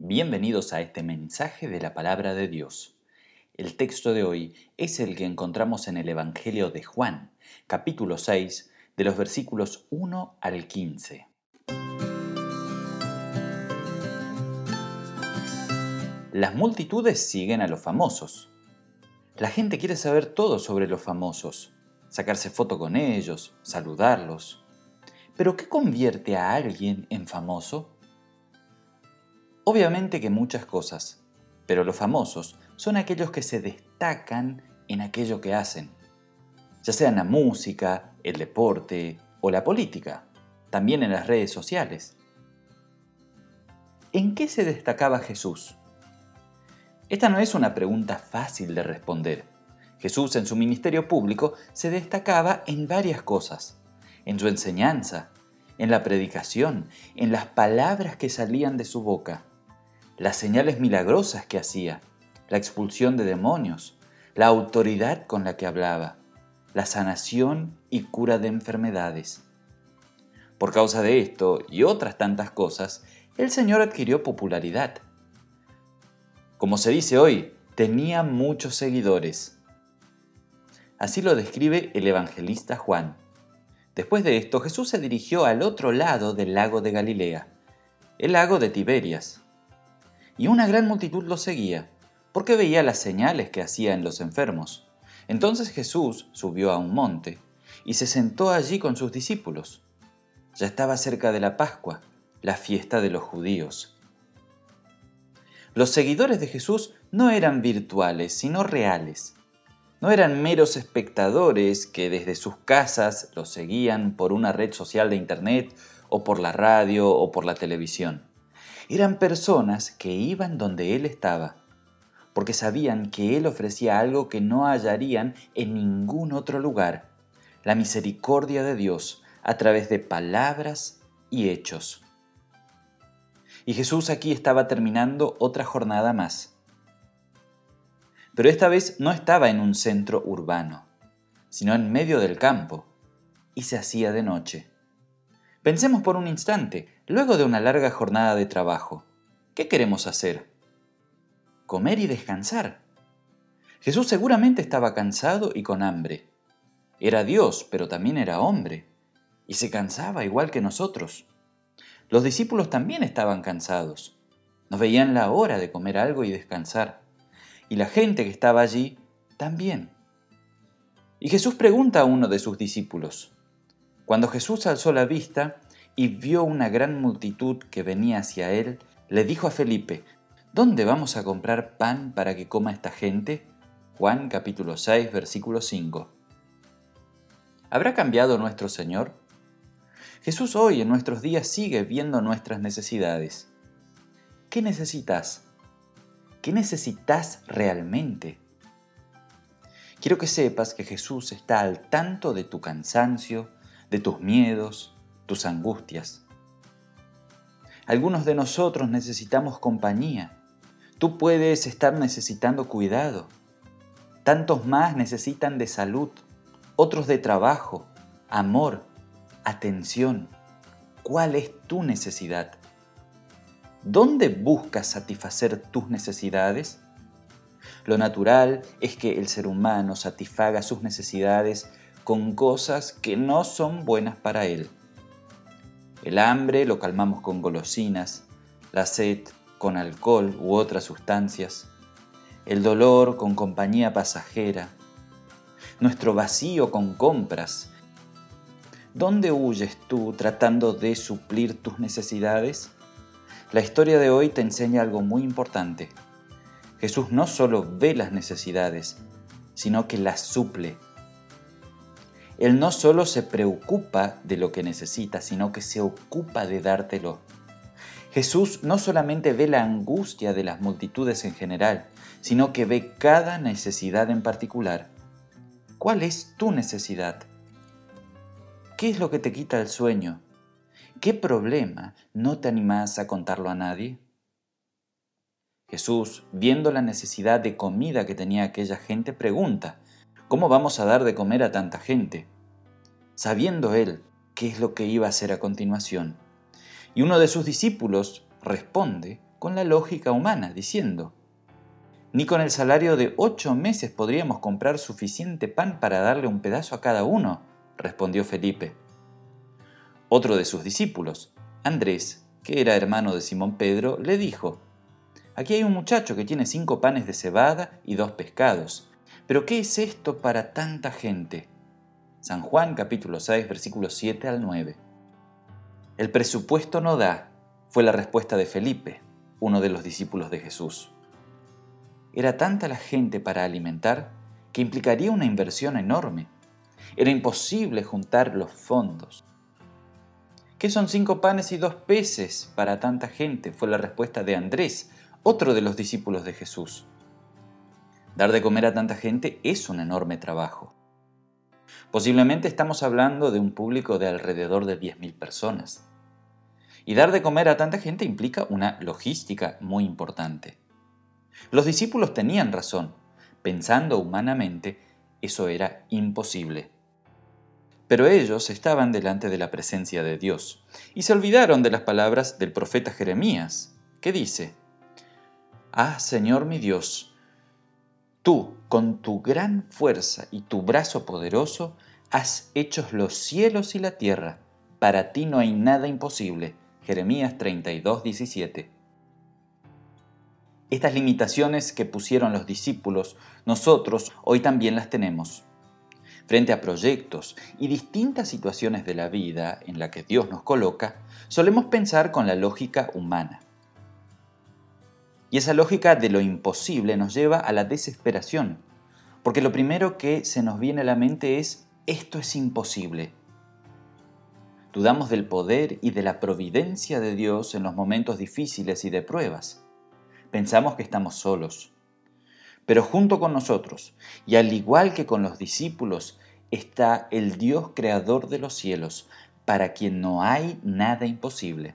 Bienvenidos a este mensaje de la palabra de Dios. El texto de hoy es el que encontramos en el Evangelio de Juan, capítulo 6, de los versículos 1 al 15. Las multitudes siguen a los famosos. La gente quiere saber todo sobre los famosos, sacarse foto con ellos, saludarlos. Pero ¿qué convierte a alguien en famoso? Obviamente que muchas cosas, pero los famosos son aquellos que se destacan en aquello que hacen, ya sea en la música, el deporte o la política, también en las redes sociales. ¿En qué se destacaba Jesús? Esta no es una pregunta fácil de responder. Jesús en su ministerio público se destacaba en varias cosas, en su enseñanza, en la predicación, en las palabras que salían de su boca las señales milagrosas que hacía, la expulsión de demonios, la autoridad con la que hablaba, la sanación y cura de enfermedades. Por causa de esto y otras tantas cosas, el Señor adquirió popularidad. Como se dice hoy, tenía muchos seguidores. Así lo describe el evangelista Juan. Después de esto, Jesús se dirigió al otro lado del lago de Galilea, el lago de Tiberias y una gran multitud lo seguía, porque veía las señales que hacía en los enfermos. Entonces Jesús subió a un monte y se sentó allí con sus discípulos. Ya estaba cerca de la Pascua, la fiesta de los judíos. Los seguidores de Jesús no eran virtuales, sino reales. No eran meros espectadores que desde sus casas lo seguían por una red social de Internet o por la radio o por la televisión. Eran personas que iban donde Él estaba, porque sabían que Él ofrecía algo que no hallarían en ningún otro lugar, la misericordia de Dios a través de palabras y hechos. Y Jesús aquí estaba terminando otra jornada más. Pero esta vez no estaba en un centro urbano, sino en medio del campo, y se hacía de noche. Pensemos por un instante, luego de una larga jornada de trabajo, ¿qué queremos hacer? Comer y descansar. Jesús seguramente estaba cansado y con hambre. Era Dios, pero también era hombre, y se cansaba igual que nosotros. Los discípulos también estaban cansados. No veían la hora de comer algo y descansar. Y la gente que estaba allí también. Y Jesús pregunta a uno de sus discípulos, cuando Jesús alzó la vista y vio una gran multitud que venía hacia él, le dijo a Felipe, ¿Dónde vamos a comprar pan para que coma esta gente? Juan capítulo 6, versículo 5. ¿Habrá cambiado nuestro Señor? Jesús hoy en nuestros días sigue viendo nuestras necesidades. ¿Qué necesitas? ¿Qué necesitas realmente? Quiero que sepas que Jesús está al tanto de tu cansancio, de tus miedos, tus angustias. Algunos de nosotros necesitamos compañía. Tú puedes estar necesitando cuidado. Tantos más necesitan de salud, otros de trabajo, amor, atención. ¿Cuál es tu necesidad? ¿Dónde buscas satisfacer tus necesidades? Lo natural es que el ser humano satisfaga sus necesidades con cosas que no son buenas para él. El hambre lo calmamos con golosinas, la sed con alcohol u otras sustancias, el dolor con compañía pasajera, nuestro vacío con compras. ¿Dónde huyes tú tratando de suplir tus necesidades? La historia de hoy te enseña algo muy importante. Jesús no solo ve las necesidades, sino que las suple él no solo se preocupa de lo que necesita, sino que se ocupa de dártelo. Jesús no solamente ve la angustia de las multitudes en general, sino que ve cada necesidad en particular. ¿Cuál es tu necesidad? ¿Qué es lo que te quita el sueño? ¿Qué problema no te animas a contarlo a nadie? Jesús, viendo la necesidad de comida que tenía aquella gente, pregunta, ¿Cómo vamos a dar de comer a tanta gente? Sabiendo él qué es lo que iba a hacer a continuación. Y uno de sus discípulos responde con la lógica humana, diciendo, ni con el salario de ocho meses podríamos comprar suficiente pan para darle un pedazo a cada uno, respondió Felipe. Otro de sus discípulos, Andrés, que era hermano de Simón Pedro, le dijo, Aquí hay un muchacho que tiene cinco panes de cebada y dos pescados. Pero ¿qué es esto para tanta gente? San Juan capítulo 6 versículos 7 al 9. El presupuesto no da, fue la respuesta de Felipe, uno de los discípulos de Jesús. Era tanta la gente para alimentar que implicaría una inversión enorme. Era imposible juntar los fondos. ¿Qué son cinco panes y dos peces para tanta gente? fue la respuesta de Andrés, otro de los discípulos de Jesús. Dar de comer a tanta gente es un enorme trabajo. Posiblemente estamos hablando de un público de alrededor de 10.000 personas. Y dar de comer a tanta gente implica una logística muy importante. Los discípulos tenían razón. Pensando humanamente, eso era imposible. Pero ellos estaban delante de la presencia de Dios y se olvidaron de las palabras del profeta Jeremías, que dice, Ah, Señor mi Dios, tú, con tu gran fuerza y tu brazo poderoso, has hecho los cielos y la tierra. Para ti no hay nada imposible. Jeremías 32, 17. Estas limitaciones que pusieron los discípulos, nosotros hoy también las tenemos. Frente a proyectos y distintas situaciones de la vida en la que Dios nos coloca, solemos pensar con la lógica humana. Y esa lógica de lo imposible nos lleva a la desesperación, porque lo primero que se nos viene a la mente es, esto es imposible. Dudamos del poder y de la providencia de Dios en los momentos difíciles y de pruebas. Pensamos que estamos solos. Pero junto con nosotros, y al igual que con los discípulos, está el Dios creador de los cielos, para quien no hay nada imposible.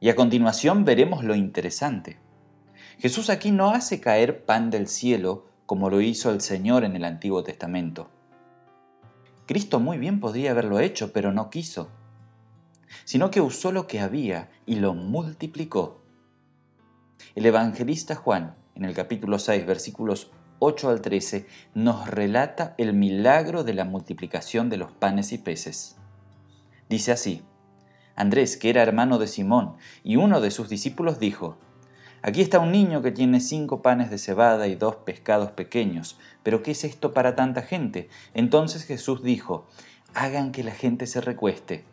Y a continuación veremos lo interesante. Jesús aquí no hace caer pan del cielo como lo hizo el Señor en el Antiguo Testamento. Cristo muy bien podría haberlo hecho, pero no quiso, sino que usó lo que había y lo multiplicó. El evangelista Juan, en el capítulo 6, versículos 8 al 13, nos relata el milagro de la multiplicación de los panes y peces. Dice así, Andrés, que era hermano de Simón, y uno de sus discípulos dijo, Aquí está un niño que tiene cinco panes de cebada y dos pescados pequeños, pero ¿qué es esto para tanta gente? Entonces Jesús dijo, Hagan que la gente se recueste.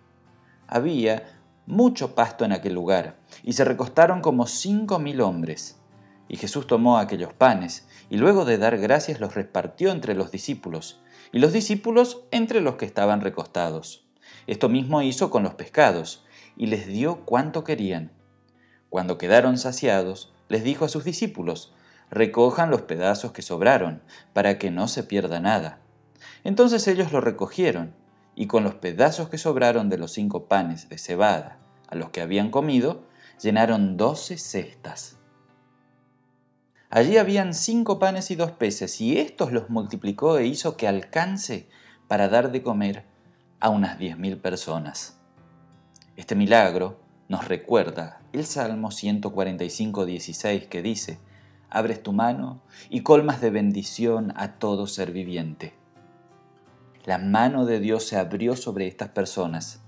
Había mucho pasto en aquel lugar, y se recostaron como cinco mil hombres. Y Jesús tomó aquellos panes, y luego de dar gracias los repartió entre los discípulos, y los discípulos entre los que estaban recostados. Esto mismo hizo con los pescados, y les dio cuanto querían. Cuando quedaron saciados, les dijo a sus discípulos, recojan los pedazos que sobraron, para que no se pierda nada. Entonces ellos lo recogieron, y con los pedazos que sobraron de los cinco panes de cebada a los que habían comido, llenaron doce cestas. Allí habían cinco panes y dos peces, y éstos los multiplicó e hizo que alcance para dar de comer a unas 10.000 personas. Este milagro nos recuerda el Salmo 145, 16 que dice, abres tu mano y colmas de bendición a todo ser viviente. La mano de Dios se abrió sobre estas personas.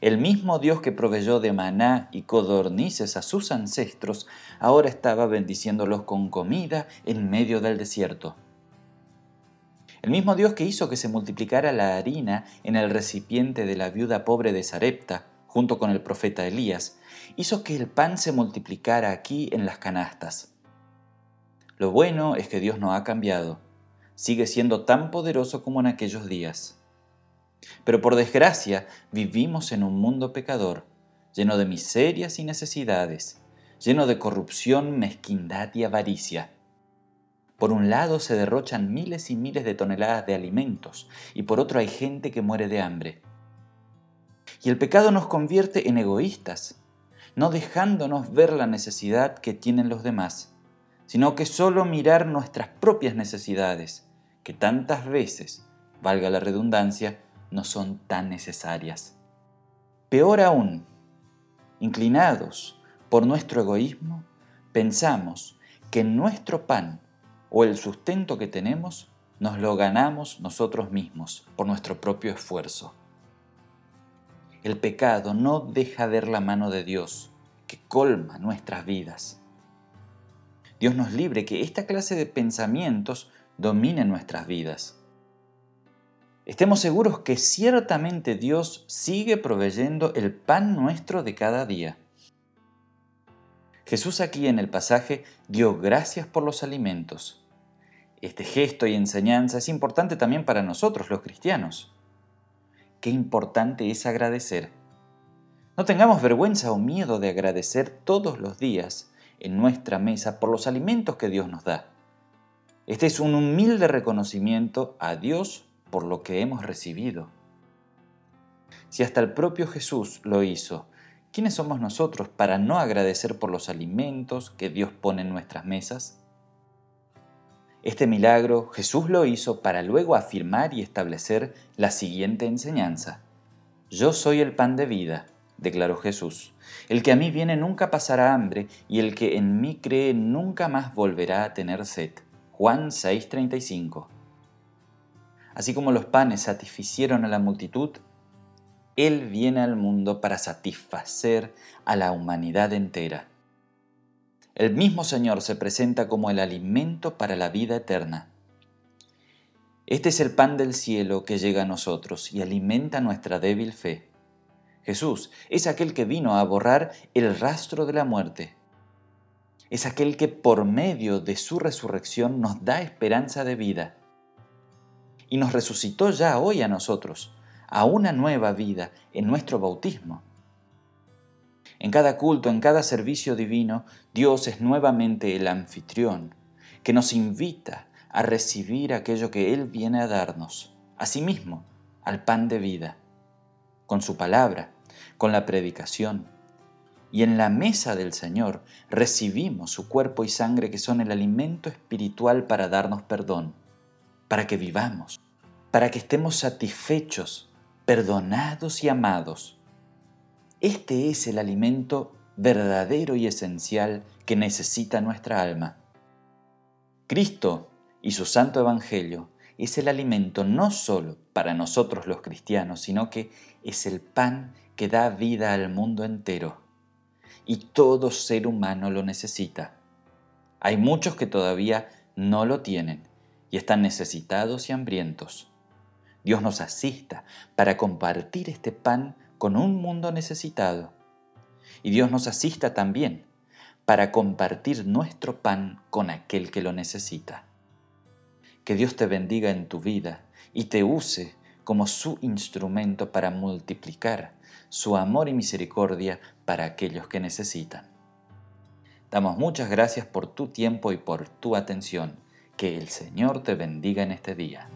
El mismo Dios que proveyó de maná y codornices a sus ancestros, ahora estaba bendiciéndolos con comida en medio del desierto. El mismo Dios que hizo que se multiplicara la harina en el recipiente de la viuda pobre de Sarepta, junto con el profeta Elías, hizo que el pan se multiplicara aquí en las canastas. Lo bueno es que Dios no ha cambiado, sigue siendo tan poderoso como en aquellos días. Pero por desgracia vivimos en un mundo pecador, lleno de miserias y necesidades, lleno de corrupción, mezquindad y avaricia. Por un lado se derrochan miles y miles de toneladas de alimentos y por otro hay gente que muere de hambre. Y el pecado nos convierte en egoístas, no dejándonos ver la necesidad que tienen los demás, sino que solo mirar nuestras propias necesidades, que tantas veces, valga la redundancia, no son tan necesarias. Peor aún, inclinados por nuestro egoísmo, pensamos que nuestro pan o el sustento que tenemos nos lo ganamos nosotros mismos por nuestro propio esfuerzo. El pecado no deja ver la mano de Dios que colma nuestras vidas. Dios nos libre que esta clase de pensamientos domine nuestras vidas. Estemos seguros que ciertamente Dios sigue proveyendo el pan nuestro de cada día. Jesús aquí en el pasaje dio gracias por los alimentos. Este gesto y enseñanza es importante también para nosotros los cristianos. Qué importante es agradecer. No tengamos vergüenza o miedo de agradecer todos los días en nuestra mesa por los alimentos que Dios nos da. Este es un humilde reconocimiento a Dios por lo que hemos recibido. Si hasta el propio Jesús lo hizo, ¿quiénes somos nosotros para no agradecer por los alimentos que Dios pone en nuestras mesas? Este milagro Jesús lo hizo para luego afirmar y establecer la siguiente enseñanza. Yo soy el pan de vida, declaró Jesús. El que a mí viene nunca pasará hambre y el que en mí cree nunca más volverá a tener sed. Juan 6:35 Así como los panes satisficieron a la multitud, Él viene al mundo para satisfacer a la humanidad entera. El mismo Señor se presenta como el alimento para la vida eterna. Este es el pan del cielo que llega a nosotros y alimenta nuestra débil fe. Jesús es aquel que vino a borrar el rastro de la muerte. Es aquel que por medio de su resurrección nos da esperanza de vida y nos resucitó ya hoy a nosotros, a una nueva vida en nuestro bautismo. En cada culto, en cada servicio divino, Dios es nuevamente el anfitrión, que nos invita a recibir aquello que Él viene a darnos, asimismo, al pan de vida, con su palabra, con la predicación. Y en la mesa del Señor recibimos su cuerpo y sangre que son el alimento espiritual para darnos perdón para que vivamos, para que estemos satisfechos, perdonados y amados. Este es el alimento verdadero y esencial que necesita nuestra alma. Cristo y su Santo Evangelio es el alimento no solo para nosotros los cristianos, sino que es el pan que da vida al mundo entero. Y todo ser humano lo necesita. Hay muchos que todavía no lo tienen y están necesitados y hambrientos. Dios nos asista para compartir este pan con un mundo necesitado. Y Dios nos asista también para compartir nuestro pan con aquel que lo necesita. Que Dios te bendiga en tu vida y te use como su instrumento para multiplicar su amor y misericordia para aquellos que necesitan. Damos muchas gracias por tu tiempo y por tu atención. Que el Señor te bendiga en este día.